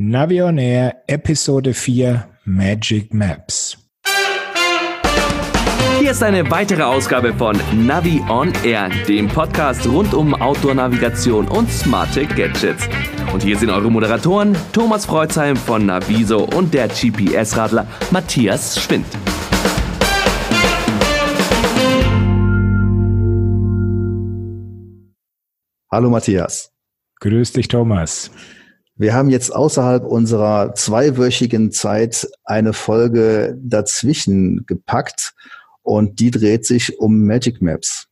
Navi on Air Episode 4 Magic Maps. Hier ist eine weitere Ausgabe von Navi on Air, dem Podcast rund um Outdoor-Navigation und smarte Gadgets. Und hier sind eure Moderatoren Thomas Freuzheim von Naviso und der GPS-Radler Matthias Schwind. Hallo Matthias. Grüß dich, Thomas. Wir haben jetzt außerhalb unserer zweiwöchigen Zeit eine Folge dazwischen gepackt und die dreht sich um Magic Maps.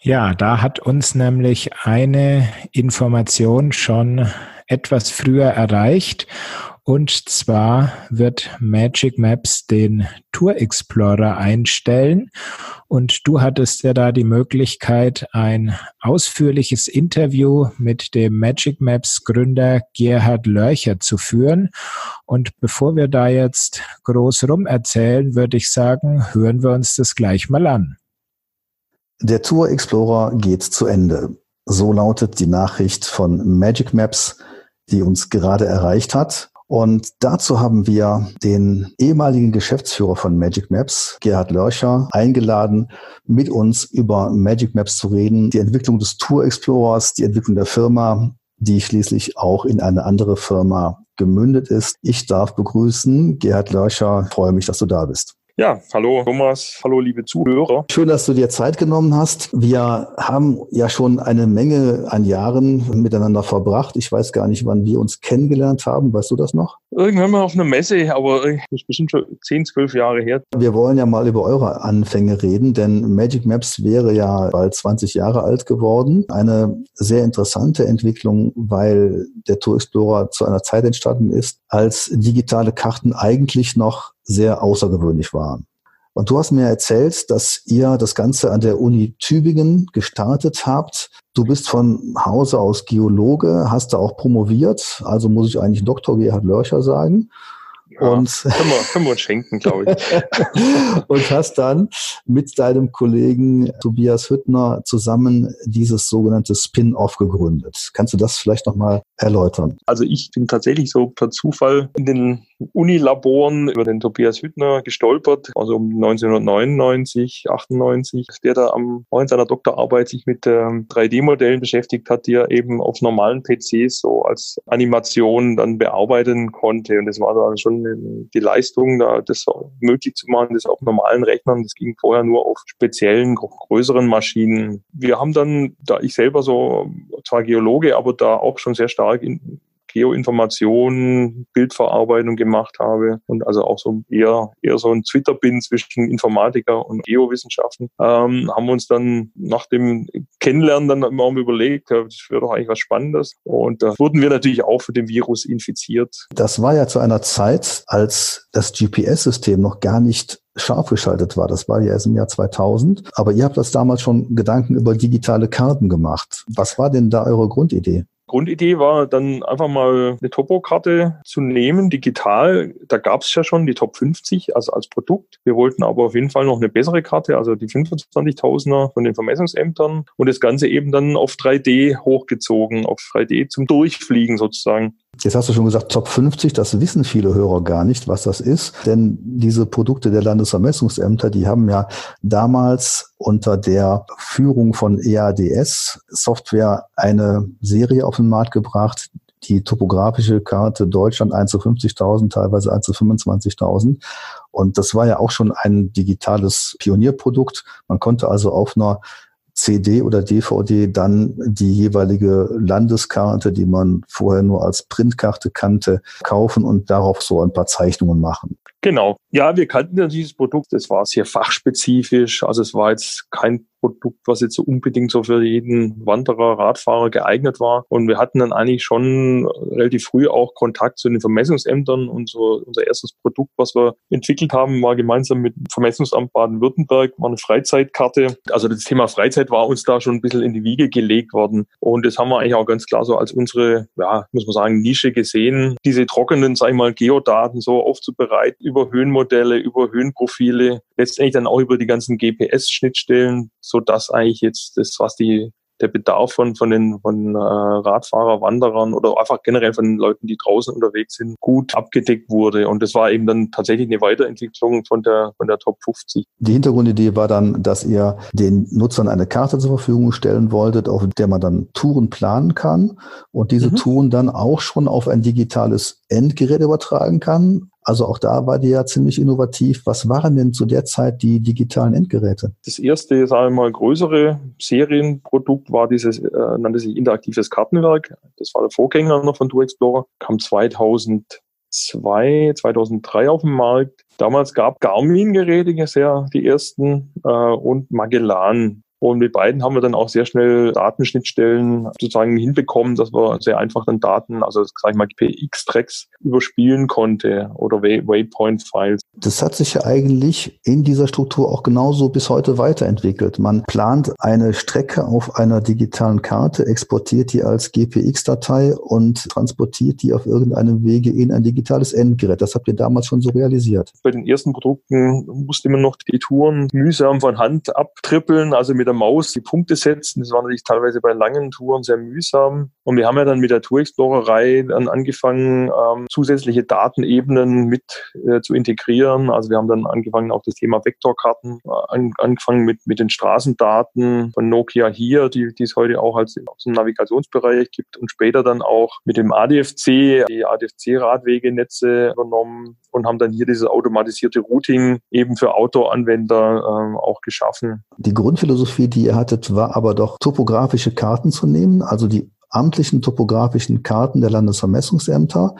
Ja, da hat uns nämlich eine Information schon etwas früher erreicht und zwar wird Magic Maps den Tour Explorer einstellen. Und du hattest ja da die Möglichkeit, ein ausführliches Interview mit dem Magic Maps Gründer Gerhard Lörcher zu führen. Und bevor wir da jetzt groß rum erzählen, würde ich sagen, hören wir uns das gleich mal an. Der Tour Explorer geht zu Ende. So lautet die Nachricht von Magic Maps, die uns gerade erreicht hat. Und dazu haben wir den ehemaligen Geschäftsführer von Magic Maps, Gerhard Lörcher, eingeladen, mit uns über Magic Maps zu reden, die Entwicklung des Tour Explorers, die Entwicklung der Firma, die schließlich auch in eine andere Firma gemündet ist. Ich darf begrüßen Gerhard Lörcher. freue mich, dass du da bist. Ja, hallo Thomas, hallo liebe Zuhörer. Schön, dass du dir Zeit genommen hast. Wir haben ja schon eine Menge an Jahren miteinander verbracht. Ich weiß gar nicht, wann wir uns kennengelernt haben. Weißt du das noch? Irgendwann mal auf einer Messe, aber das ist bestimmt schon 10, 12 Jahre her. Wir wollen ja mal über eure Anfänge reden, denn Magic Maps wäre ja bald 20 Jahre alt geworden. Eine sehr interessante Entwicklung, weil der Tour Explorer zu einer Zeit entstanden ist, als digitale Karten eigentlich noch sehr außergewöhnlich waren. Und du hast mir erzählt, dass ihr das Ganze an der Uni Tübingen gestartet habt. Du bist von Hause aus Geologe, hast da auch promoviert, also muss ich eigentlich Dr. Gerhard Lörcher sagen. Und können, wir, können wir uns schenken, glaube ich. und hast dann mit deinem Kollegen Tobias Hüttner zusammen dieses sogenannte Spin-off gegründet. Kannst du das vielleicht nochmal erläutern? Also ich bin tatsächlich so per Zufall in den Unilaboren über den Tobias Hüttner gestolpert, also um 1999, 98, der da am in seiner Doktorarbeit sich mit ähm, 3D-Modellen beschäftigt hat, die er eben auf normalen PCs so als Animation dann bearbeiten konnte. Und das war dann schon die Leistung, da das möglich zu machen, das auf normalen Rechnern. Das ging vorher nur auf speziellen, größeren Maschinen. Wir haben dann, da ich selber so zwar Geologe, aber da auch schon sehr stark in, Geoinformation, Bildverarbeitung gemacht habe und also auch so eher, eher so ein Twitter bin zwischen Informatiker und Geowissenschaften, ähm, haben wir uns dann nach dem Kennenlernen dann immer überlegt, das wäre doch eigentlich was Spannendes. Und da wurden wir natürlich auch für den Virus infiziert. Das war ja zu einer Zeit, als das GPS-System noch gar nicht scharf geschaltet war. Das war ja erst im Jahr 2000. Aber ihr habt das damals schon Gedanken über digitale Karten gemacht. Was war denn da eure Grundidee? Grundidee war dann einfach mal eine Topokarte zu nehmen, digital. Da gab es ja schon die Top 50 also als Produkt. Wir wollten aber auf jeden Fall noch eine bessere Karte, also die 25.000er von den Vermessungsämtern und das Ganze eben dann auf 3D hochgezogen, auf 3D zum Durchfliegen sozusagen. Jetzt hast du schon gesagt, Top 50, das wissen viele Hörer gar nicht, was das ist. Denn diese Produkte der Landesvermessungsämter, die haben ja damals unter der Führung von EADS Software eine Serie auf den Markt gebracht, die topografische Karte Deutschland 1 zu 50.000, teilweise 1 zu 25.000. Und das war ja auch schon ein digitales Pionierprodukt. Man konnte also auf einer CD oder DVD dann die jeweilige Landeskarte, die man vorher nur als Printkarte kannte, kaufen und darauf so ein paar Zeichnungen machen. Genau. Ja, wir kannten ja dieses Produkt. Es war sehr fachspezifisch. Also es war jetzt kein Produkt, was jetzt so unbedingt so für jeden Wanderer, Radfahrer geeignet war. Und wir hatten dann eigentlich schon relativ früh auch Kontakt zu den Vermessungsämtern. Und so unser erstes Produkt, was wir entwickelt haben, war gemeinsam mit dem Vermessungsamt Baden-Württemberg, war eine Freizeitkarte. Also das Thema Freizeit war uns da schon ein bisschen in die Wiege gelegt worden. Und das haben wir eigentlich auch ganz klar so als unsere, ja, muss man sagen, Nische gesehen, diese trockenen, sag ich mal, Geodaten so aufzubereiten über Höhenmodelle, über Höhenprofile, letztendlich dann auch über die ganzen GPS-Schnittstellen, so dass eigentlich jetzt das, was die der Bedarf von, von den von, äh, Radfahrer, Wanderern oder einfach generell von den Leuten, die draußen unterwegs sind, gut abgedeckt wurde. Und das war eben dann tatsächlich eine Weiterentwicklung von der, von der Top 50. Die Hintergrundidee war dann, dass ihr den Nutzern eine Karte zur Verfügung stellen wolltet, auf der man dann Touren planen kann und diese mhm. Touren dann auch schon auf ein digitales Endgerät übertragen kann also auch da war die ja ziemlich innovativ. Was waren denn zu der Zeit die digitalen Endgeräte? Das erste, sagen wir mal, größere Serienprodukt war dieses, äh, nannte sich interaktives Kartenwerk. Das war der Vorgänger noch von Tour Explorer, kam 2002, 2003 auf den Markt. Damals gab Garmin-Geräte sehr die ersten äh, und Magellan und mit beiden haben wir dann auch sehr schnell Datenschnittstellen sozusagen hinbekommen, dass wir sehr einfach dann Daten, also sag ich mal PX-Tracks überspielen konnte oder Waypoint-Files. Das hat sich ja eigentlich in dieser Struktur auch genauso bis heute weiterentwickelt. Man plant eine Strecke auf einer digitalen Karte, exportiert die als GPX-Datei und transportiert die auf irgendeinem Wege in ein digitales Endgerät. Das habt ihr damals schon so realisiert. Bei den ersten Produkten musste man noch die Touren mühsam von Hand abtrippeln, also mit der Maus die Punkte setzen. Das war natürlich teilweise bei langen Touren sehr mühsam. Und wir haben ja dann mit der Tour Explorer-Reihe dann angefangen, ähm, zusätzliche Datenebenen mit äh, zu integrieren. Also wir haben dann angefangen, auch das Thema Vektorkarten äh, an, angefangen mit, mit den Straßendaten von Nokia hier, die, die es heute auch als aus Navigationsbereich gibt und später dann auch mit dem ADFC, die ADFC-Radwegenetze übernommen und haben dann hier dieses automatisierte Routing eben für Outdoor-Anwender äh, auch geschaffen. Die Grundphilosophie, die ihr hattet, war aber doch topografische Karten zu nehmen, also die amtlichen topografischen Karten der Landesvermessungsämter,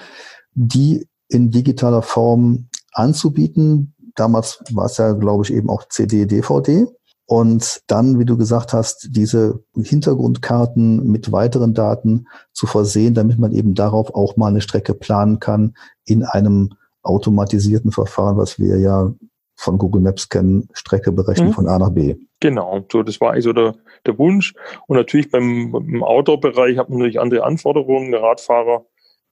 die in digitaler Form anzubieten. Damals war es ja, glaube ich, eben auch CD, DVD. Und dann, wie du gesagt hast, diese Hintergrundkarten mit weiteren Daten zu versehen, damit man eben darauf auch mal eine Strecke planen kann in einem automatisierten Verfahren, was wir ja von Google Maps kennen, Strecke berechnen mhm. von A nach B. Genau, so das war also der, der Wunsch. Und natürlich beim, beim Outdoor-Bereich hat man natürlich andere Anforderungen. Der Radfahrer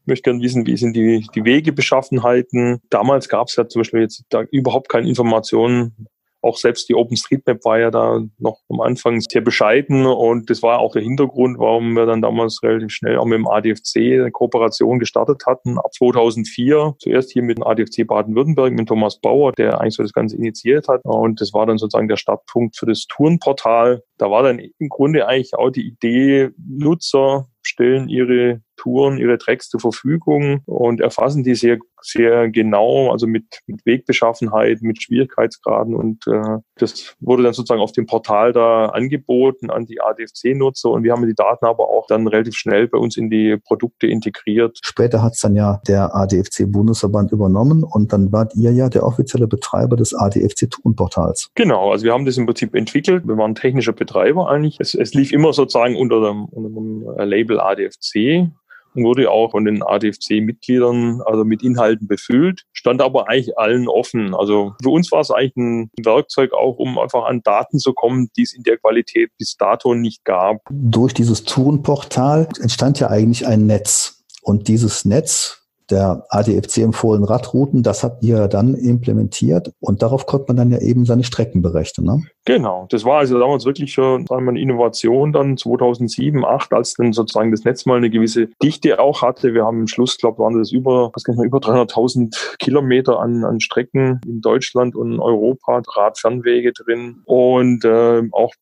möchte gerne wissen, wie sind die, die Wegebeschaffenheiten. Damals gab es ja zum Beispiel jetzt da überhaupt keine Informationen auch selbst die OpenStreetMap war ja da noch am Anfang sehr bescheiden und das war auch der Hintergrund, warum wir dann damals relativ schnell auch mit dem ADFC eine Kooperation gestartet hatten. Ab 2004 zuerst hier mit dem ADFC Baden-Württemberg, mit Thomas Bauer, der eigentlich so das Ganze initiiert hat und das war dann sozusagen der Startpunkt für das Tourenportal. Da war dann im Grunde eigentlich auch die Idee, Nutzer stellen ihre Touren, ihre Tracks zur Verfügung und erfassen die sehr, sehr genau, also mit, mit Wegbeschaffenheit, mit Schwierigkeitsgraden und äh, das wurde dann sozusagen auf dem Portal da angeboten an die ADFC-Nutzer und wir haben die Daten aber auch dann relativ schnell bei uns in die Produkte integriert. Später hat es dann ja der ADFC-Bundesverband übernommen und dann wart ihr ja der offizielle Betreiber des ADFC-Tourenportals. Genau, also wir haben das im Prinzip entwickelt. Wir waren technischer Betreiber eigentlich. Es, es lief immer sozusagen unter dem, unter dem Label ADFC wurde auch von den ADFC-Mitgliedern also mit Inhalten befüllt, stand aber eigentlich allen offen. Also für uns war es eigentlich ein Werkzeug auch, um einfach an Daten zu kommen, die es in der Qualität bis dato nicht gab. Durch dieses Tourenportal entstand ja eigentlich ein Netz. Und dieses Netz der ADFC empfohlenen Radrouten, das habt ihr dann implementiert und darauf konnte man dann ja eben seine Strecken berechnen. Ne? Genau, das war also damals wirklich schon wir, eine Innovation dann 2007, 2008, als dann sozusagen das Netz mal eine gewisse Dichte auch hatte. Wir haben im Schluss, glaube waren das über, was kann ich über 300.000 Kilometer an, an Strecken in Deutschland und Europa, Radfernwege drin und äh, auch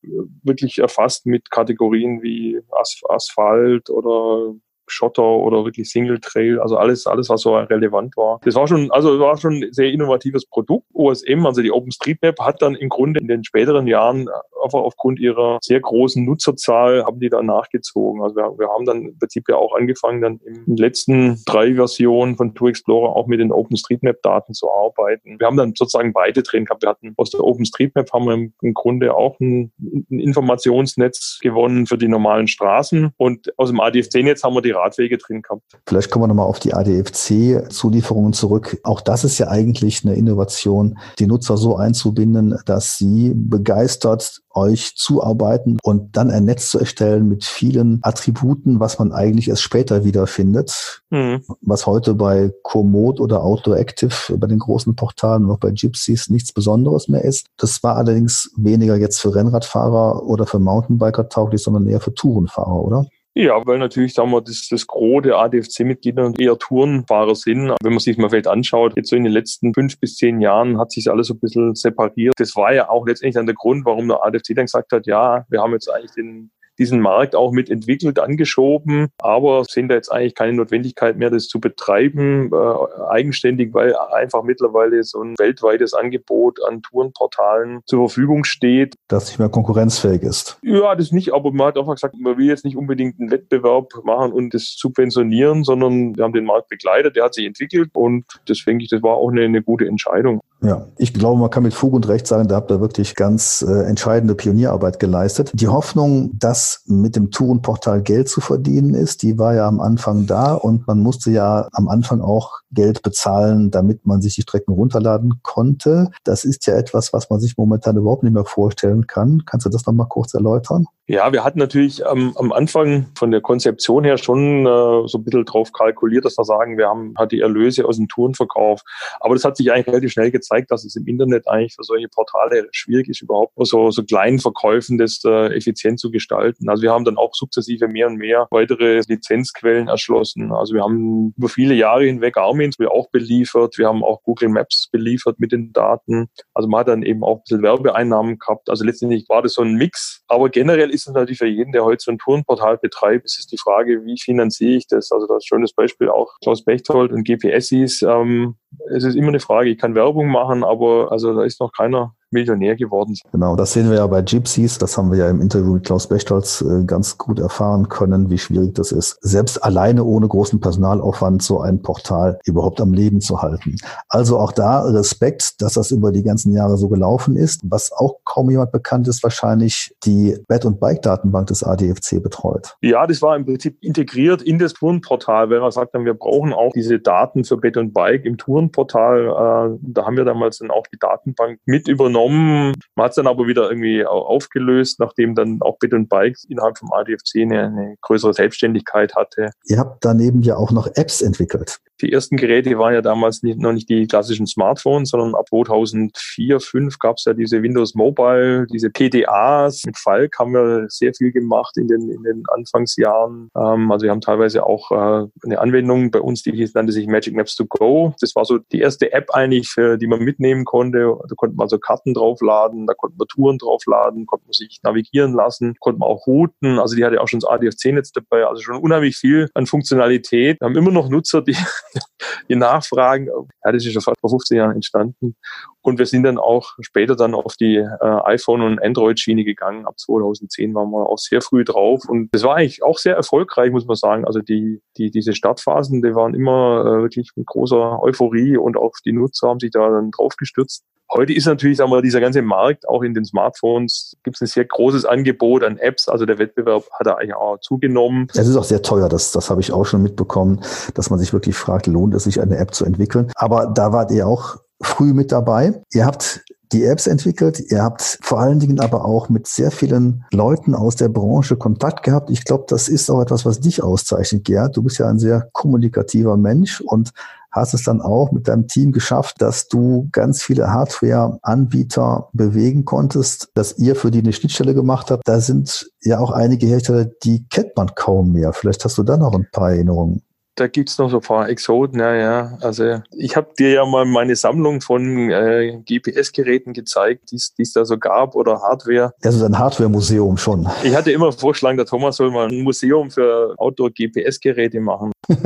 wirklich erfasst mit Kategorien wie Asphalt oder Schotter oder wirklich Single Trail, also alles, alles, was so relevant war. Das war schon, also war schon ein sehr innovatives Produkt. OSM, also die OpenStreetMap, hat dann im Grunde in den späteren Jahren einfach aufgrund ihrer sehr großen Nutzerzahl haben die dann nachgezogen. Also wir, wir haben dann im Prinzip ja auch angefangen, dann in den letzten drei Versionen von Tour Explorer auch mit den OpenStreetMap-Daten zu arbeiten. Wir haben dann sozusagen beide drin gehabt. Wir hatten aus der OpenStreetMap haben wir im, im Grunde auch ein, ein Informationsnetz gewonnen für die normalen Straßen und aus dem ADFC-Netz haben wir die Radwege drin gehabt. Vielleicht kommen wir nochmal auf die ADFC-Zulieferungen zurück. Auch das ist ja eigentlich eine Innovation, die Nutzer so einzubinden, dass sie begeistert euch zuarbeiten und dann ein Netz zu erstellen mit vielen Attributen, was man eigentlich erst später wiederfindet, mhm. was heute bei Komoot oder Outdoor Active bei den großen Portalen und auch bei Gypsies nichts Besonderes mehr ist. Das war allerdings weniger jetzt für Rennradfahrer oder für Mountainbiker tauglich, sondern eher für Tourenfahrer, oder? Ja, weil natürlich, sagen wir, das, das Gros der ADFC-Mitglieder eher Tourenfahrer sind. Wenn man sich mal vielleicht anschaut, jetzt so in den letzten fünf bis zehn Jahren hat sich alles so ein bisschen separiert. Das war ja auch letztendlich dann der Grund, warum der ADFC dann gesagt hat, ja, wir haben jetzt eigentlich den diesen Markt auch mit entwickelt, angeschoben, aber sehen da jetzt eigentlich keine Notwendigkeit mehr, das zu betreiben, äh, eigenständig, weil einfach mittlerweile so ein weltweites Angebot an Tourenportalen zur Verfügung steht. Das nicht mehr konkurrenzfähig ist. Ja, das nicht, aber man hat auch gesagt, man will jetzt nicht unbedingt einen Wettbewerb machen und das subventionieren, sondern wir haben den Markt begleitet, der hat sich entwickelt und das denke ich, das war auch eine, eine gute Entscheidung. Ja, ich glaube, man kann mit Fug und Recht sagen, da habt ihr wirklich ganz äh, entscheidende Pionierarbeit geleistet. Die Hoffnung, dass mit dem Tourenportal Geld zu verdienen ist, die war ja am Anfang da und man musste ja am Anfang auch Geld bezahlen, damit man sich die Strecken runterladen konnte. Das ist ja etwas, was man sich momentan überhaupt nicht mehr vorstellen kann. Kannst du das nochmal kurz erläutern? Ja, wir hatten natürlich ähm, am Anfang von der Konzeption her schon äh, so ein bisschen drauf kalkuliert, dass wir sagen, wir haben halt die Erlöse aus dem Tourenverkauf. Aber das hat sich eigentlich relativ schnell gezeigt, dass es im Internet eigentlich für solche Portale schwierig ist, überhaupt so, so kleinen Verkäufen das äh, effizient zu gestalten. Also wir haben dann auch sukzessive mehr und mehr weitere Lizenzquellen erschlossen. Also wir haben über viele Jahre hinweg Garmin auch beliefert. Wir haben auch Google Maps beliefert mit den Daten. Also man hat dann eben auch ein bisschen Werbeeinnahmen gehabt. Also letztendlich war das so ein Mix. Aber generell ist es natürlich für jeden, der heute so ein Tourenportal betreibt, ist es die Frage, wie finanziere ich das? Also das ist ein schönes Beispiel auch Klaus Bechtold und GPSis. Ähm, es ist immer eine Frage, ich kann Werbung machen, aber also da ist noch keiner Millionär geworden sind. Genau, das sehen wir ja bei Gypsies. Das haben wir ja im Interview mit Klaus Bechtolz äh, ganz gut erfahren können, wie schwierig das ist, selbst alleine ohne großen Personalaufwand so ein Portal überhaupt am Leben zu halten. Also auch da Respekt, dass das über die ganzen Jahre so gelaufen ist. Was auch kaum jemand bekannt ist, wahrscheinlich die Bed- und Bike-Datenbank des ADFC betreut. Ja, das war im Prinzip integriert in das Tourenportal, weil wir sagt haben, wir brauchen auch diese Daten für Bed und Bike im Tourenportal. Äh, da haben wir damals dann auch die Datenbank mit übernommen übernommen. Man hat es dann aber wieder irgendwie aufgelöst, nachdem dann auch Bit und Bikes innerhalb vom ADFC eine, eine größere Selbstständigkeit hatte. Ihr habt daneben ja auch noch Apps entwickelt. Die ersten Geräte waren ja damals nicht, noch nicht die klassischen Smartphones, sondern ab 2004, 2005 gab es ja diese Windows Mobile, diese PDAs. Mit Falk haben wir sehr viel gemacht in den, in den Anfangsjahren. Ähm, also wir haben teilweise auch äh, eine Anwendung bei uns, die nannte sich Magic Maps to Go. Das war so die erste App eigentlich, für, die man mitnehmen konnte. Da konnte man also Karten draufladen, da konnte man Touren draufladen, konnte man sich navigieren lassen, konnte man auch routen. Also die hatte auch schon das ADFC-Netz dabei, also schon unheimlich viel an Funktionalität. Wir haben immer noch Nutzer, die die Nachfragen. Ja, das ist schon fast vor 15 Jahren entstanden. Und wir sind dann auch später dann auf die äh, iPhone- und Android-Schiene gegangen. Ab 2010 waren wir auch sehr früh drauf. Und das war eigentlich auch sehr erfolgreich, muss man sagen. Also die, die, diese Startphasen, die waren immer äh, wirklich mit großer Euphorie und auch die Nutzer haben sich da dann drauf gestürzt. Heute ist natürlich, sagen wir, dieser ganze Markt, auch in den Smartphones, gibt es ein sehr großes Angebot an Apps. Also der Wettbewerb hat da eigentlich auch zugenommen. Es ist auch sehr teuer, das, das habe ich auch schon mitbekommen, dass man sich wirklich fragt, lohnt es sich, eine App zu entwickeln? Aber da wart ihr auch früh mit dabei. Ihr habt die Apps entwickelt. Ihr habt vor allen Dingen aber auch mit sehr vielen Leuten aus der Branche Kontakt gehabt. Ich glaube, das ist auch etwas, was dich auszeichnet, Gerd. Du bist ja ein sehr kommunikativer Mensch und hast es dann auch mit deinem Team geschafft, dass du ganz viele Hardware-Anbieter bewegen konntest, dass ihr für die eine Schnittstelle gemacht habt. Da sind ja auch einige Hersteller, die kennt man kaum mehr. Vielleicht hast du da noch ein paar Erinnerungen da gibt's noch so ein paar Exoten, ja, ja. Also ich habe dir ja mal meine Sammlung von äh, GPS-Geräten gezeigt, die es da so gab oder Hardware. Das ist ein Hardware-Museum schon. Ich hatte immer vorgeschlagen, der Thomas soll mal ein Museum für Outdoor-GPS-Geräte machen.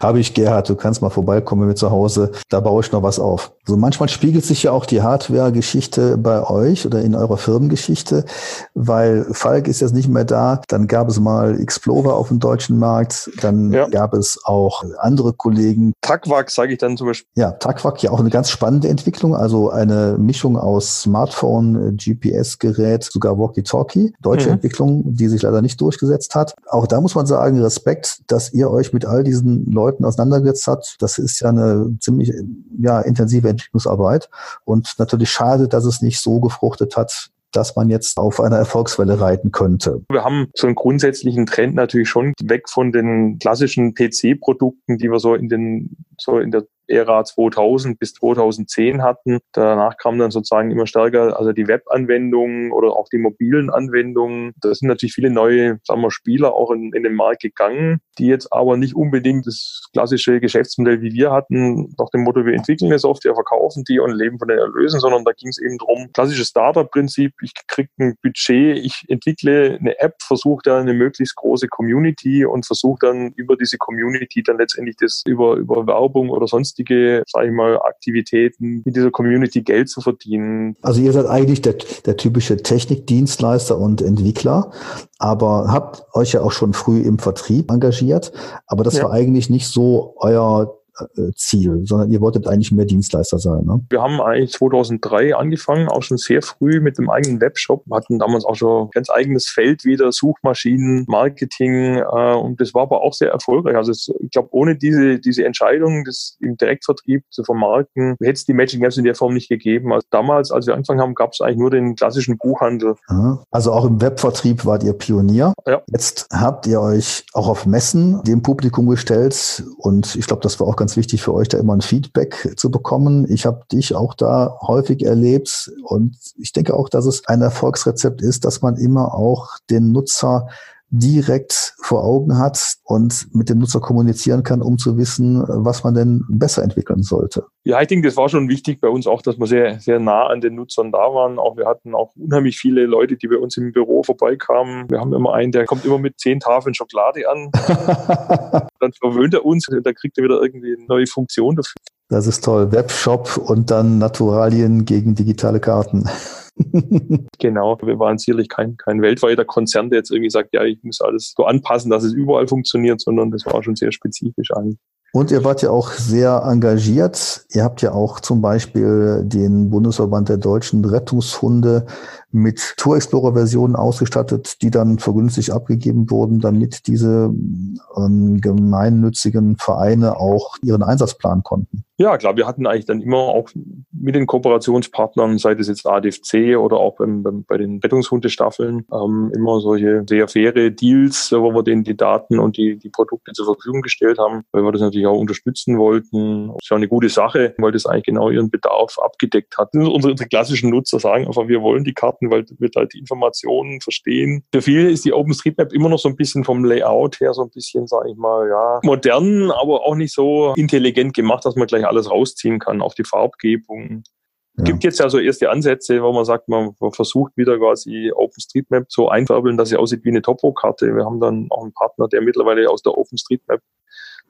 habe ich, Gerhard, du kannst mal vorbeikommen wir zu Hause, da baue ich noch was auf. So manchmal spiegelt sich ja auch die Hardware-Geschichte bei euch oder in eurer Firmengeschichte, weil Falk ist jetzt nicht mehr da, dann gab es mal Explorer auf dem deutschen Markt, dann ja. gab es auch andere Kollegen. Takwak sage ich dann zum Beispiel. Ja, Takwak ja auch eine ganz spannende Entwicklung, also eine Mischung aus Smartphone, GPS-Gerät, sogar Walkie-Talkie, deutsche mhm. Entwicklung, die sich leider nicht durchgesetzt hat. Auch da muss man sagen, Respekt, dass ihr euch mit all diesen Leuten auseinandergesetzt habt. Das ist ja eine ziemlich ja, intensive Entwicklungsarbeit und natürlich schade, dass es nicht so gefruchtet hat, dass man jetzt auf einer Erfolgswelle reiten könnte? Wir haben so einen grundsätzlichen Trend natürlich schon weg von den klassischen PC-Produkten, die wir so in den so in der Ära 2000 bis 2010 hatten. Danach kam dann sozusagen immer stärker, also die Webanwendungen oder auch die mobilen Anwendungen. Da sind natürlich viele neue, sagen wir, Spieler auch in, in den Markt gegangen, die jetzt aber nicht unbedingt das klassische Geschäftsmodell wie wir hatten, nach dem Motto, wir entwickeln eine Software, verkaufen die und leben von den Erlösen, sondern da ging es eben darum, klassisches Startup-Prinzip, ich kriege ein Budget, ich entwickle eine App, versuche da eine möglichst große Community und versuche dann über diese Community dann letztendlich das über, über Werbung oder sonst sonstige, sage ich mal, Aktivitäten mit dieser Community Geld zu verdienen. Also ihr seid eigentlich der, der typische Technikdienstleister und Entwickler, aber habt euch ja auch schon früh im Vertrieb engagiert, aber das ja. war eigentlich nicht so euer Ziel, sondern ihr wolltet eigentlich mehr Dienstleister sein. Ne? Wir haben eigentlich 2003 angefangen, auch schon sehr früh mit dem eigenen Webshop. Wir hatten damals auch schon ein ganz eigenes Feld wieder, Suchmaschinen, Marketing äh, und das war aber auch sehr erfolgreich. Also es, ich glaube, ohne diese, diese Entscheidung, das im Direktvertrieb zu vermarkten, hätte es die Magic Apps in der Form nicht gegeben. Also damals, als wir angefangen haben, gab es eigentlich nur den klassischen Buchhandel. Also auch im Webvertrieb wart ihr Pionier. Ja. Jetzt habt ihr euch auch auf Messen dem Publikum gestellt und ich glaube, das war auch ganz ganz wichtig für euch, da immer ein Feedback zu bekommen. Ich habe dich auch da häufig erlebt und ich denke auch, dass es ein Erfolgsrezept ist, dass man immer auch den Nutzer direkt vor Augen hat und mit dem Nutzer kommunizieren kann, um zu wissen, was man denn besser entwickeln sollte. Ja, ich denke, das war schon wichtig bei uns auch, dass wir sehr, sehr nah an den Nutzern da waren. Auch wir hatten auch unheimlich viele Leute, die bei uns im Büro vorbeikamen. Wir haben immer einen, der kommt immer mit zehn Tafeln Schokolade an. dann verwöhnt er uns und da kriegt er wieder irgendwie eine neue Funktion dafür. Das ist toll. Webshop und dann Naturalien gegen digitale Karten. genau, wir waren sicherlich kein, kein weltweiter Konzern, der jetzt irgendwie sagt, ja, ich muss alles so anpassen, dass es überall funktioniert, sondern das war schon sehr spezifisch eigentlich. Und ihr wart ja auch sehr engagiert. Ihr habt ja auch zum Beispiel den Bundesverband der deutschen Rettungshunde mit Tour Explorer Versionen ausgestattet, die dann vergünstigt abgegeben wurden, damit diese ähm, gemeinnützigen Vereine auch ihren Einsatz planen konnten. Ja, klar, wir hatten eigentlich dann immer auch mit den Kooperationspartnern, sei es jetzt ADFC oder auch beim, beim, bei den Rettungshundestaffeln, ähm, immer solche sehr faire Deals, wo wir denen die Daten und die, die Produkte zur Verfügung gestellt haben, weil wir das natürlich auch unterstützen wollten. Das ist ja eine gute Sache, weil das eigentlich genau ihren Bedarf abgedeckt hat. Unsere, unsere klassischen Nutzer sagen einfach, wir wollen die Karten, weil wir halt die Informationen verstehen. Für viele ist die OpenStreetMap immer noch so ein bisschen vom Layout her so ein bisschen, sage ich mal, ja, modern, aber auch nicht so intelligent gemacht, dass man gleich alles rausziehen kann auf die Farbgebung. Es ja. gibt jetzt ja so erste Ansätze, wo man sagt, man versucht wieder quasi OpenStreetMap so einfärbeln, dass sie aussieht wie eine Topo-Karte. Wir haben dann auch einen Partner, der mittlerweile aus der OpenStreetMap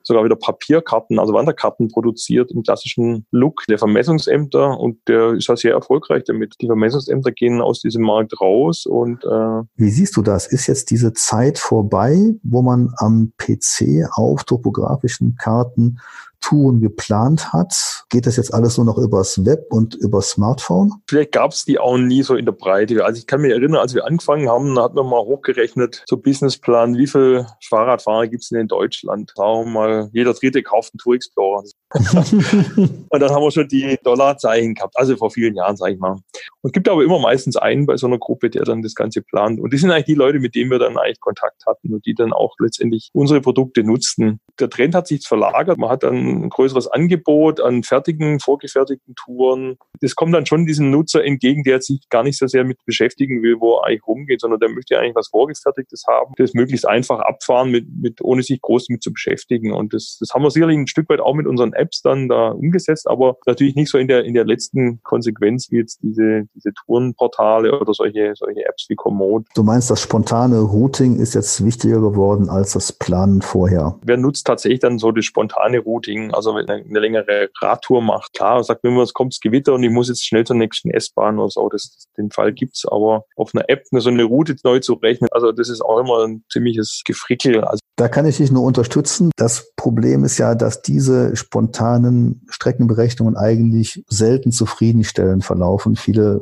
sogar wieder Papierkarten, also Wanderkarten produziert im klassischen Look der Vermessungsämter und der ist ja sehr erfolgreich damit. Die Vermessungsämter gehen aus diesem Markt raus und äh Wie siehst du das? Ist jetzt diese Zeit vorbei, wo man am PC auf topografischen Karten Touren geplant hat? Geht das jetzt alles nur noch übers Web und übers Smartphone? Vielleicht gab es die auch nie so in der Breite. Also ich kann mich erinnern, als wir angefangen haben, hat man mal hochgerechnet, so Businessplan, wie viele Fahrradfahrer gibt es denn in Deutschland? Sagen wir mal, jeder dritte kauft einen Tour Explorer. und dann haben wir schon die Dollarzeichen gehabt, also vor vielen Jahren, sage ich mal. Und gibt aber immer meistens einen bei so einer Gruppe, der dann das Ganze plant. Und die sind eigentlich die Leute, mit denen wir dann eigentlich Kontakt hatten und die dann auch letztendlich unsere Produkte nutzten. Der Trend hat sich verlagert. Man hat dann ein größeres Angebot an fertigen, vorgefertigten Touren. Das kommt dann schon diesem Nutzer entgegen, der sich gar nicht so sehr mit beschäftigen will, wo er eigentlich rumgeht, sondern der möchte eigentlich was Vorgefertigtes haben, das möglichst einfach abfahren, mit, mit, ohne sich groß damit zu beschäftigen. Und das, das haben wir sicherlich ein Stück weit auch mit unseren Apps dann da umgesetzt, aber natürlich nicht so in der, in der letzten Konsequenz wie jetzt diese, diese Tourenportale oder solche, solche Apps wie Komoot. Du meinst, das spontane Routing ist jetzt wichtiger geworden als das Planen vorher? Wer nutzt tatsächlich dann so das spontane Routing? Also wenn er eine längere Radtour macht, klar, sagt, wenn es kommt Gewitter und ich muss jetzt schnell zur nächsten S-Bahn oder so, das, den Fall gibt's. Aber auf einer App so eine Route neu zu rechnen, also das ist auch immer ein ziemliches Gefrickel. Also da kann ich dich nur unterstützen. Das Problem ist ja, dass diese spontanen Streckenberechnungen eigentlich selten zufriedenstellend verlaufen. Viele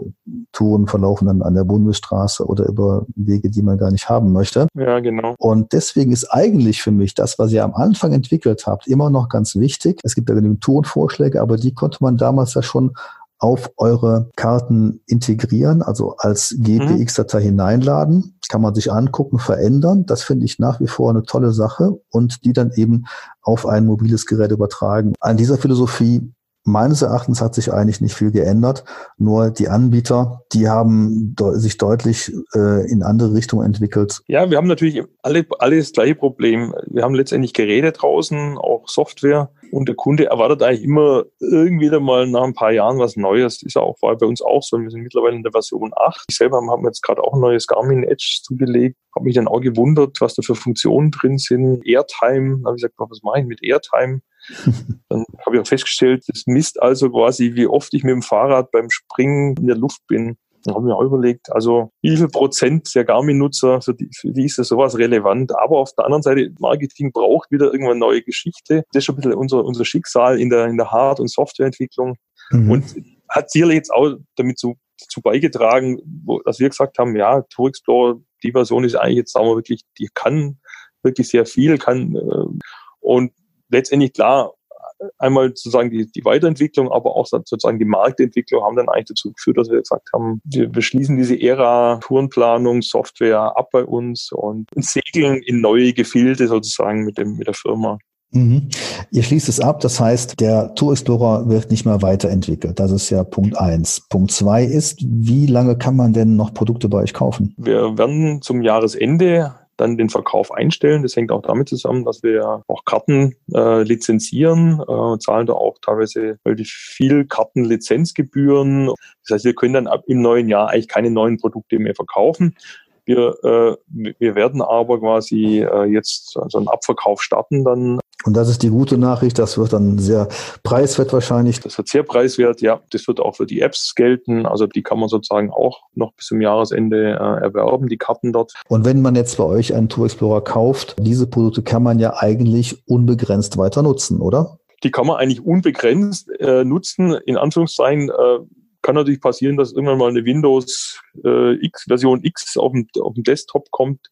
Touren verlaufen dann an der Bundesstraße oder über Wege, die man gar nicht haben möchte. Ja, genau. Und deswegen ist eigentlich für mich das, was ihr am Anfang entwickelt habt, immer noch ganz wichtig. Es gibt ja genügend Tourenvorschläge, aber die konnte man damals ja schon auf eure Karten integrieren, also als GPX-Datei mhm. hineinladen. Kann man sich angucken, verändern. Das finde ich nach wie vor eine tolle Sache und die dann eben auf ein mobiles Gerät übertragen. An dieser Philosophie Meines Erachtens hat sich eigentlich nicht viel geändert. Nur die Anbieter, die haben sich deutlich äh, in andere Richtungen entwickelt. Ja, wir haben natürlich alle, alle das gleiche Problem. Wir haben letztendlich Geräte draußen, auch Software. Und der Kunde erwartet eigentlich immer irgendwie mal nach ein paar Jahren was Neues. Ist ja auch war bei uns auch so. Wir sind mittlerweile in der Version 8. Ich selber habe jetzt gerade auch ein neues Garmin Edge zugelegt. Habe mich dann auch gewundert, was da für Funktionen drin sind. Airtime, habe ich gesagt, was mache ich mit Airtime? Dann habe ich auch festgestellt, das misst also quasi, wie oft ich mit dem Fahrrad beim Springen in der Luft bin. Dann habe ich mir auch überlegt, also wie viel Prozent der Garmin-Nutzer, für die, für die ist das sowas relevant. Aber auf der anderen Seite, Marketing braucht wieder irgendwann neue Geschichte. Das ist schon ein bisschen unser, unser Schicksal in der, in der Hard- und Softwareentwicklung. Mhm. Und hat sicherlich jetzt auch damit zu, zu beigetragen, wo, dass wir gesagt haben, ja, Tour Explorer, die Version ist eigentlich jetzt, sagen wir wirklich, die kann wirklich sehr viel, kann, äh, und letztendlich klar, einmal sozusagen die, die Weiterentwicklung, aber auch sozusagen die Marktentwicklung haben dann eigentlich dazu geführt, dass wir gesagt haben, wir beschließen diese Ära Tourenplanung, Software ab bei uns und segeln in neue Gefilde sozusagen mit dem, mit der Firma. Mhm. Ihr schließt es ab, das heißt, der Tour Explorer wird nicht mehr weiterentwickelt. Das ist ja Punkt eins. Punkt zwei ist, wie lange kann man denn noch Produkte bei euch kaufen? Wir werden zum Jahresende dann den Verkauf einstellen. Das hängt auch damit zusammen, dass wir auch Karten äh, lizenzieren, äh, zahlen da auch teilweise relativ viel Kartenlizenzgebühren. Das heißt, wir können dann ab im neuen Jahr eigentlich keine neuen Produkte mehr verkaufen. Wir, äh, wir werden aber quasi äh, jetzt so einen Abverkauf starten dann. Und das ist die gute Nachricht, das wird dann sehr preiswert wahrscheinlich. Das wird sehr preiswert, ja. Das wird auch für die Apps gelten. Also die kann man sozusagen auch noch bis zum Jahresende äh, erwerben, die Karten dort. Und wenn man jetzt bei euch einen Tour Explorer kauft, diese Produkte kann man ja eigentlich unbegrenzt weiter nutzen, oder? Die kann man eigentlich unbegrenzt äh, nutzen. In Anführungszeichen äh, kann natürlich passieren, dass irgendwann mal eine Windows äh, X Version X auf dem, auf dem Desktop kommt,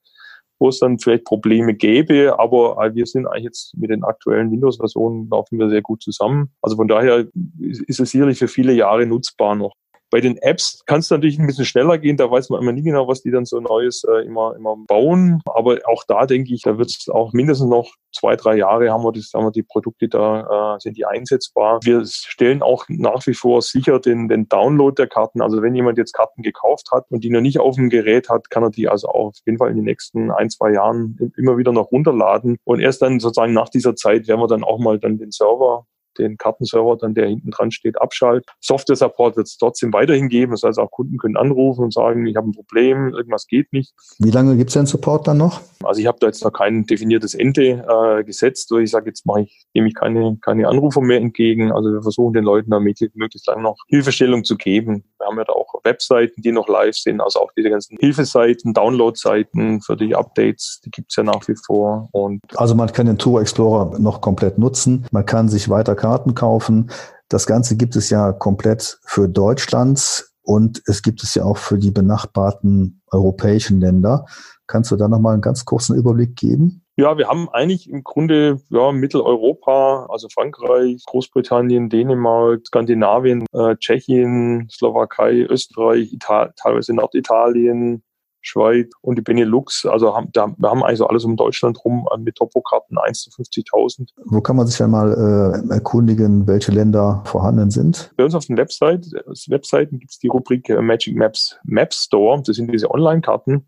wo es dann vielleicht Probleme gäbe, aber äh, wir sind eigentlich jetzt mit den aktuellen Windows-Versionen laufen wir sehr gut zusammen. Also von daher ist es sicherlich für viele Jahre nutzbar noch. Bei den Apps kann es natürlich ein bisschen schneller gehen, da weiß man immer nie genau, was die dann so Neues äh, immer, immer bauen. Aber auch da denke ich, da wird es auch mindestens noch zwei, drei Jahre haben wir, das, haben wir die Produkte da, äh, sind die einsetzbar. Wir stellen auch nach wie vor sicher den, den Download der Karten. Also wenn jemand jetzt Karten gekauft hat und die noch nicht auf dem Gerät hat, kann er die also auch auf jeden Fall in den nächsten ein, zwei Jahren immer wieder noch runterladen. Und erst dann sozusagen nach dieser Zeit werden wir dann auch mal dann den Server den Kartenserver, dann der hinten dran steht, abschaltet. Software Support wird es trotzdem weiterhin geben. Das heißt, auch Kunden können anrufen und sagen, ich habe ein Problem, irgendwas geht nicht. Wie lange gibt es denn Support dann noch? Also ich habe da jetzt noch kein definiertes Ende äh, gesetzt, weil ich sage, jetzt mache ich, nehme ich keine, keine Anrufe mehr entgegen. Also wir versuchen den Leuten da möglichst, möglichst lang noch Hilfestellung zu geben. Wir haben ja da auch Webseiten, die noch live sind, also auch diese ganzen Hilfeseiten, Downloadseiten für die Updates, die gibt es ja nach wie vor. Und also man kann den Tour Explorer noch komplett nutzen. Man kann sich weiter Karten kaufen. Das Ganze gibt es ja komplett für Deutschland und es gibt es ja auch für die benachbarten europäischen Länder. Kannst du da nochmal einen ganz kurzen Überblick geben? Ja, wir haben eigentlich im Grunde ja, Mitteleuropa, also Frankreich, Großbritannien, Dänemark, Skandinavien, äh, Tschechien, Slowakei, Österreich, Ital teilweise Norditalien, Schweiz und die Benelux. Also haben, da, wir haben also alles um Deutschland rum äh, mit Topokarten 1 zu 50.000. Wo kann man sich dann mal äh, erkundigen, welche Länder vorhanden sind? Bei uns auf den Website, Webseiten gibt es die Rubrik äh, Magic Maps Map Store. Das sind diese Online-Karten.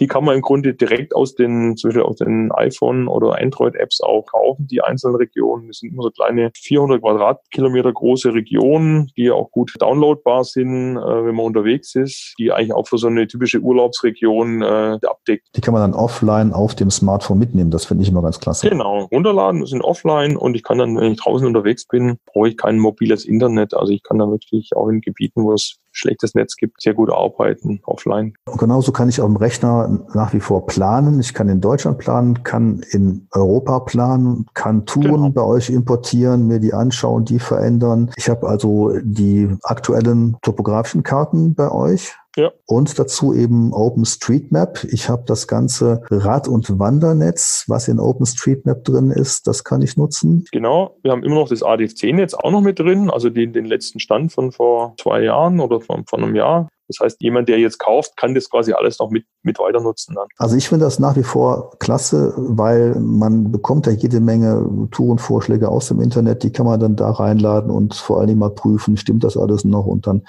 Die kann man im Grunde direkt aus den, zum Beispiel aus den iPhone oder Android-Apps auch kaufen, die einzelnen Regionen. Das sind immer so kleine 400 Quadratkilometer große Regionen, die auch gut downloadbar sind, äh, wenn man unterwegs ist, die eigentlich auch für so eine typische Urlaubsregion äh, abdeckt. Die kann man dann offline auf dem Smartphone mitnehmen. Das finde ich immer ganz klasse. Genau. Runterladen sind offline und ich kann dann, wenn ich draußen unterwegs bin, brauche ich kein mobiles Internet. Also ich kann dann wirklich auch in Gebieten, wo es schlechtes Netz gibt, sehr gut arbeiten offline. Genauso kann ich auf dem Rechner nach wie vor planen. Ich kann in Deutschland planen, kann in Europa planen, kann Touren genau. bei euch importieren, mir die anschauen, die verändern. Ich habe also die aktuellen topografischen Karten bei euch Ja. Und dazu eben OpenStreetMap. Ich habe das ganze Rad- und Wandernetz, was in OpenStreetMap drin ist, das kann ich nutzen. Genau, wir haben immer noch das ADFC-Netz auch noch mit drin, also den, den letzten Stand von vor zwei Jahren oder von, von einem Jahr. Das heißt, jemand, der jetzt kauft, kann das quasi alles noch mit, mit weiter nutzen. Dann. Also ich finde das nach wie vor klasse, weil man bekommt ja jede Menge Tourenvorschläge aus dem Internet, die kann man dann da reinladen und vor allen Dingen mal prüfen, stimmt das alles noch und dann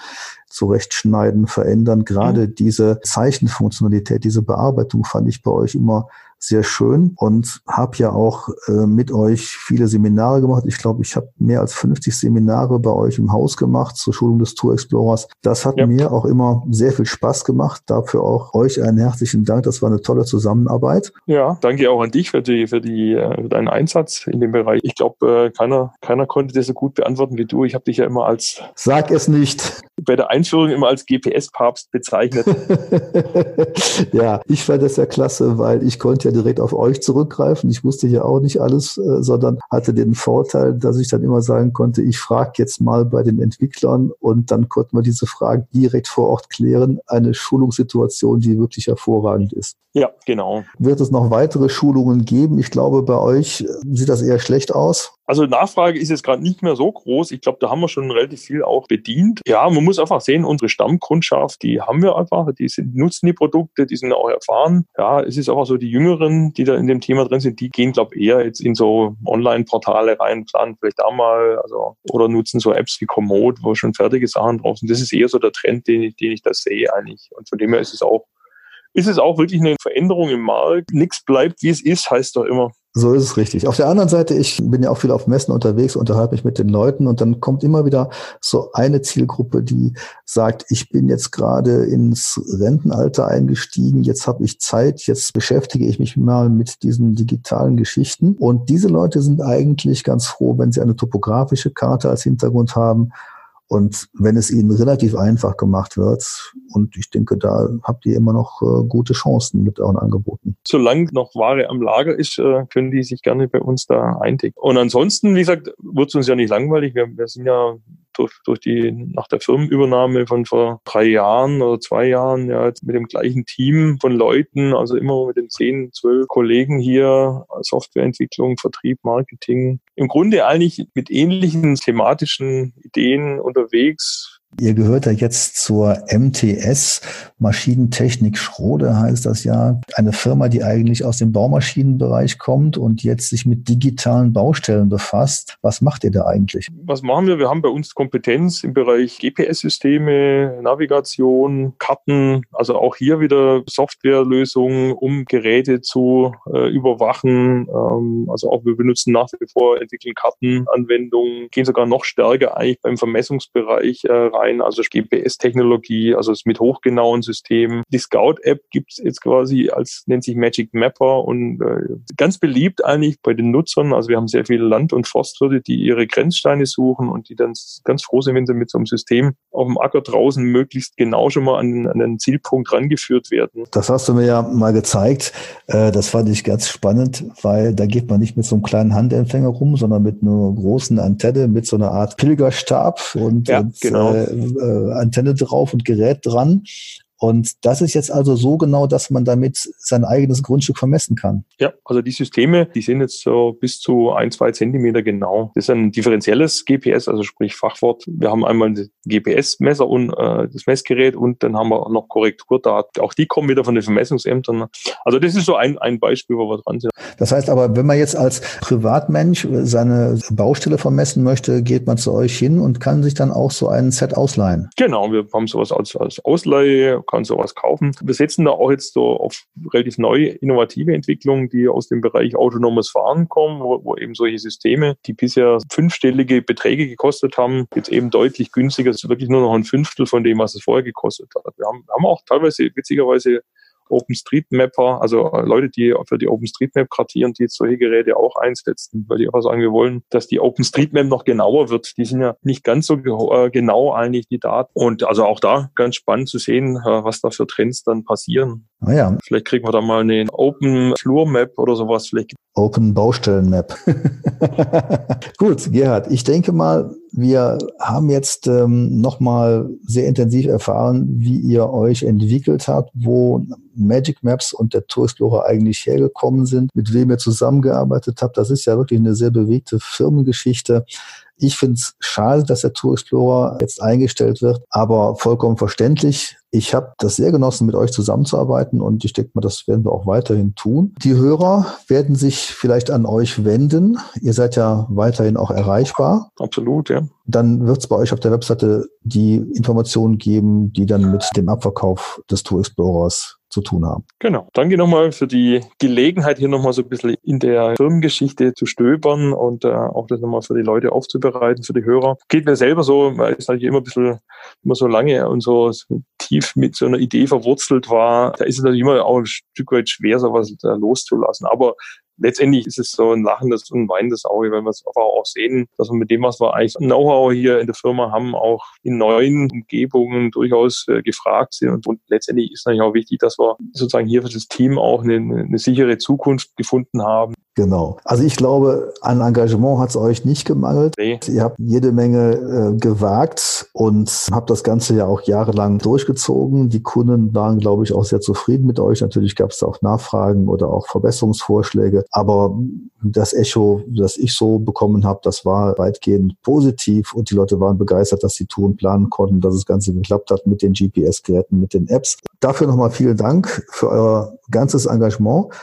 zurechtschneiden, verändern. Gerade mhm. diese Zeichenfunktionalität, diese Bearbeitung fand ich bei euch immer sehr schön und habe ja auch äh, mit euch viele Seminare gemacht. Ich glaube, ich habe mehr als 50 Seminare bei euch im Haus gemacht zur Schulung des Tour Explorers. Das hat ja. mir auch immer sehr viel Spaß gemacht. Dafür auch euch einen herzlichen Dank. Das war eine tolle Zusammenarbeit. Ja, danke auch an dich für die für die äh, für deinen Einsatz in dem Bereich. Ich glaube, äh, keiner keiner konnte das so gut beantworten wie du. Ich habe dich ja immer als Sag es nicht. Bei der Einführung immer als GPS-Papst bezeichnet. ja, ich fand das ja klasse, weil ich konnte ja direkt auf euch zurückgreifen. Ich wusste ja auch nicht alles, äh, sondern hatte den Vorteil, dass ich dann immer sagen konnte, ich frage jetzt mal bei den Entwicklern und dann konnten wir diese Fragen direkt vor Ort klären. Eine Schulungssituation, die wirklich hervorragend ist. Ja, genau. Wird es noch weitere Schulungen geben? Ich glaube, bei euch sieht das eher schlecht aus. Also Nachfrage ist jetzt gerade nicht mehr so groß. Ich glaube, da haben wir schon relativ viel auch bedient. Ja, man muss einfach sehen, unsere Stammkundschaft, die haben wir einfach, die sind, nutzen die Produkte, die sind auch erfahren. Ja, es ist einfach so, die Jüngeren, die da in dem Thema drin sind, die gehen, glaube ich, eher jetzt in so Online-Portale rein, planen vielleicht da mal, also, oder nutzen so Apps wie Komoot, wo schon fertige Sachen drauf sind. Das ist eher so der Trend, den ich, den ich da sehe eigentlich. Und von dem her ist es auch ist es auch wirklich eine Veränderung im Markt. Nichts bleibt, wie es ist, heißt doch immer. So ist es richtig. Auf der anderen Seite, ich bin ja auch viel auf Messen unterwegs, unterhalte mich mit den Leuten und dann kommt immer wieder so eine Zielgruppe, die sagt, ich bin jetzt gerade ins Rentenalter eingestiegen, jetzt habe ich Zeit, jetzt beschäftige ich mich mal mit diesen digitalen Geschichten. Und diese Leute sind eigentlich ganz froh, wenn sie eine topografische Karte als Hintergrund haben und wenn es ihnen relativ einfach gemacht wird, und ich denke, da habt ihr immer noch äh, gute Chancen mit euren Angeboten. Solange noch Ware am Lager ist, äh, können die sich gerne bei uns da eindecken. Und ansonsten, wie gesagt, wird es uns ja nicht langweilig. Wir, wir sind ja durch, durch die, nach der Firmenübernahme von vor drei Jahren oder zwei Jahren, ja, jetzt mit dem gleichen Team von Leuten, also immer mit den zehn, zwölf Kollegen hier, Softwareentwicklung, Vertrieb, Marketing. Im Grunde eigentlich mit ähnlichen thematischen Ideen unterwegs, Ihr gehört ja jetzt zur MTS, Maschinentechnik Schrode heißt das ja. Eine Firma, die eigentlich aus dem Baumaschinenbereich kommt und jetzt sich mit digitalen Baustellen befasst. Was macht ihr da eigentlich? Was machen wir? Wir haben bei uns Kompetenz im Bereich GPS-Systeme, Navigation, Karten, also auch hier wieder Softwarelösungen, um Geräte zu äh, überwachen. Ähm, also auch wir benutzen nach wie vor, entwickeln Kartenanwendungen, gehen sogar noch stärker eigentlich beim Vermessungsbereich äh, also GPS-Technologie, also mit hochgenauen Systemen. Die Scout-App gibt es jetzt quasi als, nennt sich Magic Mapper und äh, ganz beliebt eigentlich bei den Nutzern. Also wir haben sehr viele Land- und Forstwirte, die ihre Grenzsteine suchen und die dann ganz froh sind, wenn sie mit so einem System auf dem Acker draußen möglichst genau schon mal an, an den Zielpunkt rangeführt werden. Das hast du mir ja mal gezeigt. Äh, das fand ich ganz spannend, weil da geht man nicht mit so einem kleinen Handempfänger rum, sondern mit einer großen Antenne, mit so einer Art Pilgerstab und, ja, und genau. äh, äh, Antenne drauf und Gerät dran. Und das ist jetzt also so genau, dass man damit sein eigenes Grundstück vermessen kann. Ja, also die Systeme, die sind jetzt so bis zu ein, zwei Zentimeter genau. Das ist ein differenzielles GPS, also sprich Fachwort. Wir haben einmal ein GPS-Messer und äh, das Messgerät und dann haben wir noch Korrekturdaten. Auch die kommen wieder von den Vermessungsämtern. Also das ist so ein, ein Beispiel, wo wir dran sind. Das heißt aber, wenn man jetzt als Privatmensch seine Baustelle vermessen möchte, geht man zu euch hin und kann sich dann auch so ein Set ausleihen. Genau, wir haben sowas als, als Ausleihe kann sowas kaufen. Wir setzen da auch jetzt so auf relativ neue, innovative Entwicklungen, die aus dem Bereich autonomes Fahren kommen, wo, wo eben solche Systeme, die bisher fünfstellige Beträge gekostet haben, jetzt eben deutlich günstiger, das ist wirklich nur noch ein Fünftel von dem, was es vorher gekostet hat. Wir haben, haben auch teilweise witzigerweise OpenStreetMapper, also äh, Leute, die für die OpenStreetMap kartieren, die solche Geräte auch einsetzen, weil die einfach sagen, wir wollen, dass die OpenStreetMap noch genauer wird. Die sind ja nicht ganz so äh, genau eigentlich, die Daten. Und also auch da ganz spannend zu sehen, äh, was da für Trends dann passieren. Ah ja. Vielleicht kriegen wir da mal eine Open Floor Map oder sowas. Vielleicht Open Baustellen Map. Gut, Gerhard, ich denke mal, wir haben jetzt ähm, nochmal sehr intensiv erfahren, wie ihr euch entwickelt habt, wo Magic Maps und der Tour Explorer eigentlich hergekommen sind, mit wem ihr zusammengearbeitet habt. Das ist ja wirklich eine sehr bewegte Firmengeschichte. Ich finde es schade, dass der Tour Explorer jetzt eingestellt wird, aber vollkommen verständlich. Ich habe das sehr genossen, mit euch zusammenzuarbeiten und ich denke mal, das werden wir auch weiterhin tun. Die Hörer werden sich vielleicht an euch wenden. Ihr seid ja weiterhin auch erreichbar. Absolut, ja. Dann wird es bei euch auf der Webseite die Informationen geben, die dann mit dem Abverkauf des Tour Explorers zu tun haben. Genau. Danke nochmal für die Gelegenheit, hier nochmal so ein bisschen in der Firmengeschichte zu stöbern und äh, auch das nochmal für die Leute aufzubereiten, für die Hörer. Geht mir selber so, weil ich natürlich immer ein bisschen, immer so lange und so, tief mit so einer Idee verwurzelt war, da ist es natürlich immer auch ein Stück weit schwer, sowas loszulassen. Aber letztendlich ist es so ein lachendes und weinendes Auge, wenn wir es einfach auch sehen, dass wir mit dem, was wir eigentlich Know-how hier in der Firma haben, auch in neuen Umgebungen durchaus äh, gefragt sind. Und, und, letztendlich ist natürlich auch wichtig, dass wir sozusagen hier für das Team auch eine, eine sichere Zukunft gefunden haben. Genau. Also ich glaube, an Engagement hat es euch nicht gemangelt. Nee. Ihr habt jede Menge äh, gewagt und habt das Ganze ja auch jahrelang durchgezogen. Die Kunden waren, glaube ich, auch sehr zufrieden mit euch. Natürlich gab es auch Nachfragen oder auch Verbesserungsvorschläge. Aber das Echo, das ich so bekommen habe, das war weitgehend positiv und die Leute waren begeistert, dass sie Touren planen konnten, dass das Ganze geklappt hat mit den GPS-Geräten, mit den Apps. Dafür nochmal vielen Dank für euer ganzes Engagement.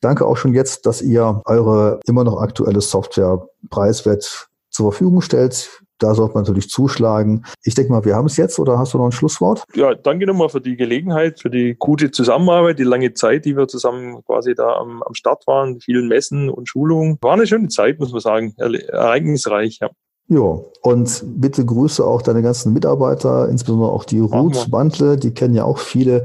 Danke auch schon jetzt, dass ihr eure immer noch aktuelle Software preiswert zur Verfügung stellt. Da sollte man natürlich zuschlagen. Ich denke mal, wir haben es jetzt oder hast du noch ein Schlusswort? Ja, danke nochmal für die Gelegenheit, für die gute Zusammenarbeit, die lange Zeit, die wir zusammen quasi da am, am Start waren, vielen Messen und Schulungen. War eine schöne Zeit, muss man sagen. Ereignisreich, ja. Ja, und bitte grüße auch deine ganzen Mitarbeiter, insbesondere auch die Ruth Wandle, die kennen ja auch viele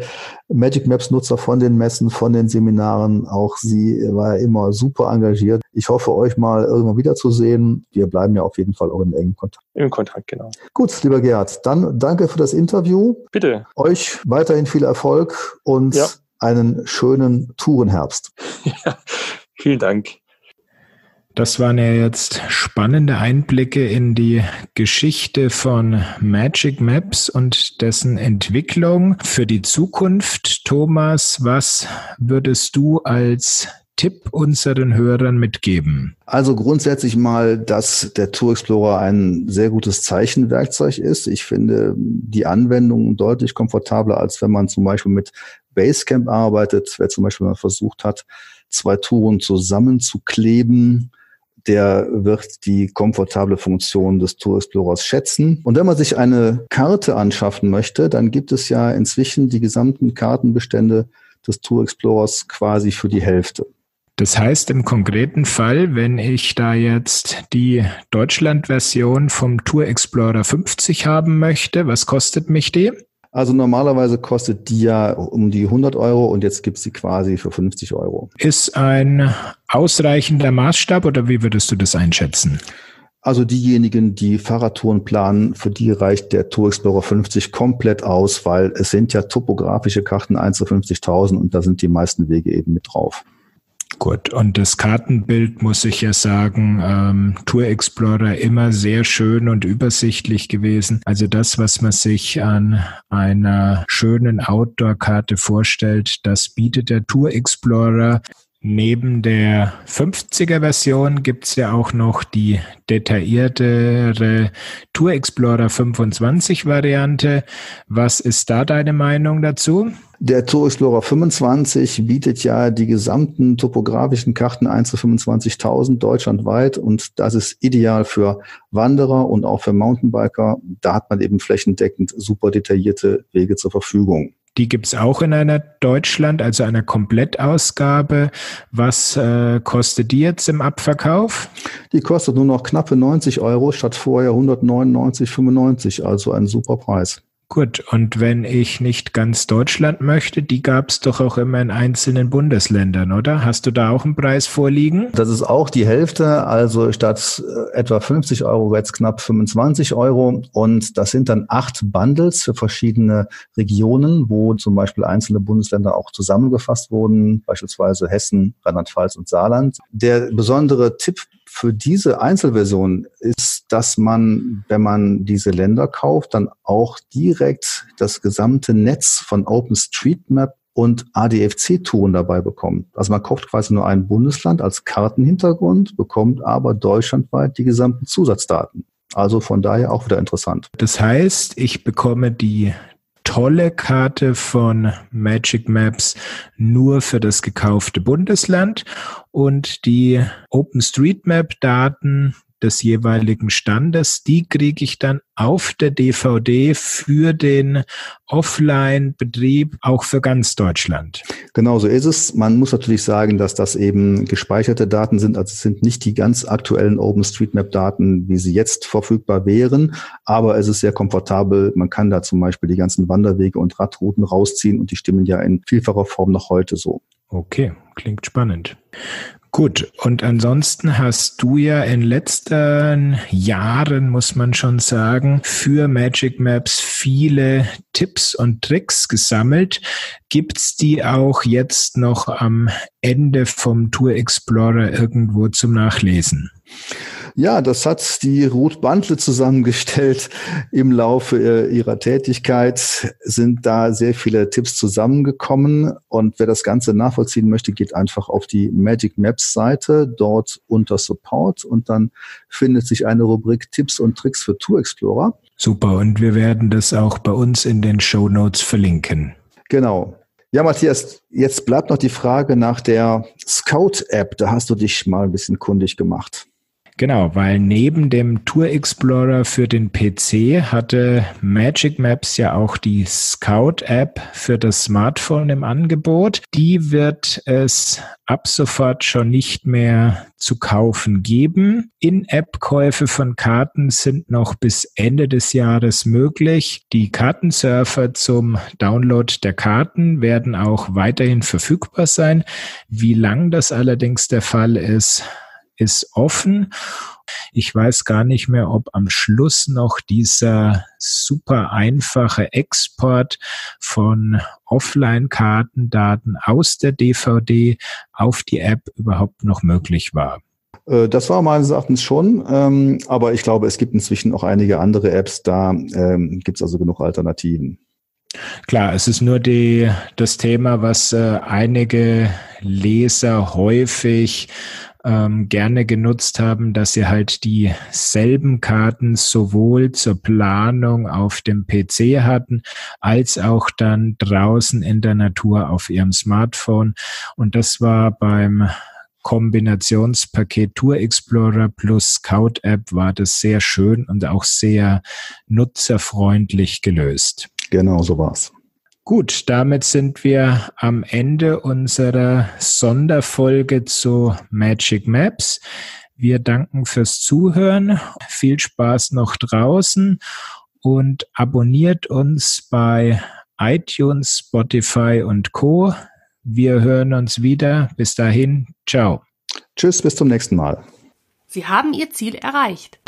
Magic Maps Nutzer von den Messen, von den Seminaren. Auch sie war ja immer super engagiert. Ich hoffe, euch mal irgendwann wiederzusehen. Wir bleiben ja auf jeden Fall auch in engem Kontakt. Im Kontakt, genau. Gut, lieber Gerhard, dann danke für das Interview. Bitte. Euch weiterhin viel Erfolg und ja. einen schönen Tourenherbst. Ja, vielen Dank. Das waren ja jetzt spannende Einblicke in die Geschichte von Magic Maps und dessen Entwicklung für die Zukunft. Thomas, was würdest du als Tipp unseren Hörern mitgeben? Also grundsätzlich mal, dass der Tour Explorer ein sehr gutes Zeichenwerkzeug ist. Ich finde die Anwendung deutlich komfortabler, als wenn man zum Beispiel mit Basecamp arbeitet. Wer zum Beispiel mal versucht hat, zwei Touren zusammenzukleben, der wird die komfortable Funktion des Tour Explorers schätzen. Und wenn man sich eine Karte anschaffen möchte, dann gibt es ja inzwischen die gesamten Kartenbestände des Tour Explorers quasi für die Hälfte. Das heißt im konkreten Fall, wenn ich da jetzt die Deutschland-Version vom Tour Explorer 50 haben möchte, was kostet mich die? Also normalerweise kostet die ja um die 100 Euro und jetzt gibt es sie quasi für 50 Euro. Ist ein ausreichender Maßstab oder wie würdest du das einschätzen? Also diejenigen, die Fahrradtouren planen, für die reicht der Tour Explorer 50 komplett aus, weil es sind ja topografische Karten 1 zu 50.000 und da sind die meisten Wege eben mit drauf. Gut, und das Kartenbild muss ich ja sagen, ähm, Tour Explorer immer sehr schön und übersichtlich gewesen. Also das, was man sich an einer schönen Outdoor-Karte vorstellt, das bietet der Tour Explorer. Neben der 50er-Version gibt's ja auch noch die detailliertere Tour Explorer 25-Variante. Was ist da deine Meinung dazu? Der Tour Explorer 25 bietet ja die gesamten topografischen Karten 1 zu 25.000 deutschlandweit und das ist ideal für Wanderer und auch für Mountainbiker. Da hat man eben flächendeckend super detaillierte Wege zur Verfügung. Die gibt's auch in einer Deutschland, also einer Komplettausgabe. Was äh, kostet die jetzt im Abverkauf? Die kostet nur noch knappe 90 Euro statt vorher 199,95, also ein super Preis. Gut, und wenn ich nicht ganz Deutschland möchte, die gab es doch auch immer in einzelnen Bundesländern, oder? Hast du da auch einen Preis vorliegen? Das ist auch die Hälfte, also statt äh, etwa 50 Euro jetzt knapp 25 Euro. Und das sind dann acht Bundles für verschiedene Regionen, wo zum Beispiel einzelne Bundesländer auch zusammengefasst wurden, beispielsweise Hessen, Rheinland-Pfalz und Saarland. Der besondere Tipp für diese Einzelversion ist, dass man, wenn man diese Länder kauft, dann auch direkt das gesamte Netz von OpenStreetMap und ADFC-Touren dabei bekommt. Also man kauft quasi nur ein Bundesland als Kartenhintergrund, bekommt aber deutschlandweit die gesamten Zusatzdaten. Also von daher auch wieder interessant. Das heißt, ich bekomme die tolle Karte von Magic Maps nur für das gekaufte Bundesland. Und die OpenStreetMap-Daten des jeweiligen Standes, die kriege ich dann auf der DVD für den Offline-Betrieb auch für ganz Deutschland. Genau so ist es. Man muss natürlich sagen, dass das eben gespeicherte Daten sind. Also es sind nicht die ganz aktuellen OpenStreetMap-Daten, wie sie jetzt verfügbar wären, aber es ist sehr komfortabel. Man kann da zum Beispiel die ganzen Wanderwege und Radrouten rausziehen und die stimmen ja in vielfacher Form noch heute so. Okay, klingt spannend. Gut, und ansonsten hast du ja in letzten Jahren, muss man schon sagen, für Magic Maps viele Tipps und Tricks gesammelt. Gibt's die auch jetzt noch am Ende vom Tour Explorer irgendwo zum Nachlesen? Ja, das hat die Ruth Bandle zusammengestellt. Im Laufe äh, ihrer Tätigkeit sind da sehr viele Tipps zusammengekommen. Und wer das Ganze nachvollziehen möchte, geht einfach auf die Magic Maps Seite, dort unter Support und dann findet sich eine Rubrik Tipps und Tricks für Tour Explorer. Super. Und wir werden das auch bei uns in den Show Notes verlinken. Genau. Ja, Matthias, jetzt bleibt noch die Frage nach der Scout-App. Da hast du dich mal ein bisschen kundig gemacht. Genau, weil neben dem Tour Explorer für den PC hatte Magic Maps ja auch die Scout App für das Smartphone im Angebot. Die wird es ab sofort schon nicht mehr zu kaufen geben. In-App-Käufe von Karten sind noch bis Ende des Jahres möglich. Die Kartensurfer zum Download der Karten werden auch weiterhin verfügbar sein. Wie lang das allerdings der Fall ist, ist offen. Ich weiß gar nicht mehr, ob am Schluss noch dieser super einfache Export von Offline-Kartendaten aus der DVD auf die App überhaupt noch möglich war. Äh, das war meines Erachtens schon, ähm, aber ich glaube, es gibt inzwischen auch einige andere Apps, da ähm, gibt es also genug Alternativen. Klar, es ist nur die, das Thema, was äh, einige Leser häufig ähm, gerne genutzt haben, dass sie halt dieselben Karten sowohl zur Planung auf dem PC hatten, als auch dann draußen in der Natur auf ihrem Smartphone. Und das war beim Kombinationspaket Tour Explorer plus Scout App war das sehr schön und auch sehr nutzerfreundlich gelöst. Genau, so war's. Gut, damit sind wir am Ende unserer Sonderfolge zu Magic Maps. Wir danken fürs Zuhören. Viel Spaß noch draußen und abonniert uns bei iTunes, Spotify und Co. Wir hören uns wieder. Bis dahin, ciao. Tschüss, bis zum nächsten Mal. Sie haben Ihr Ziel erreicht.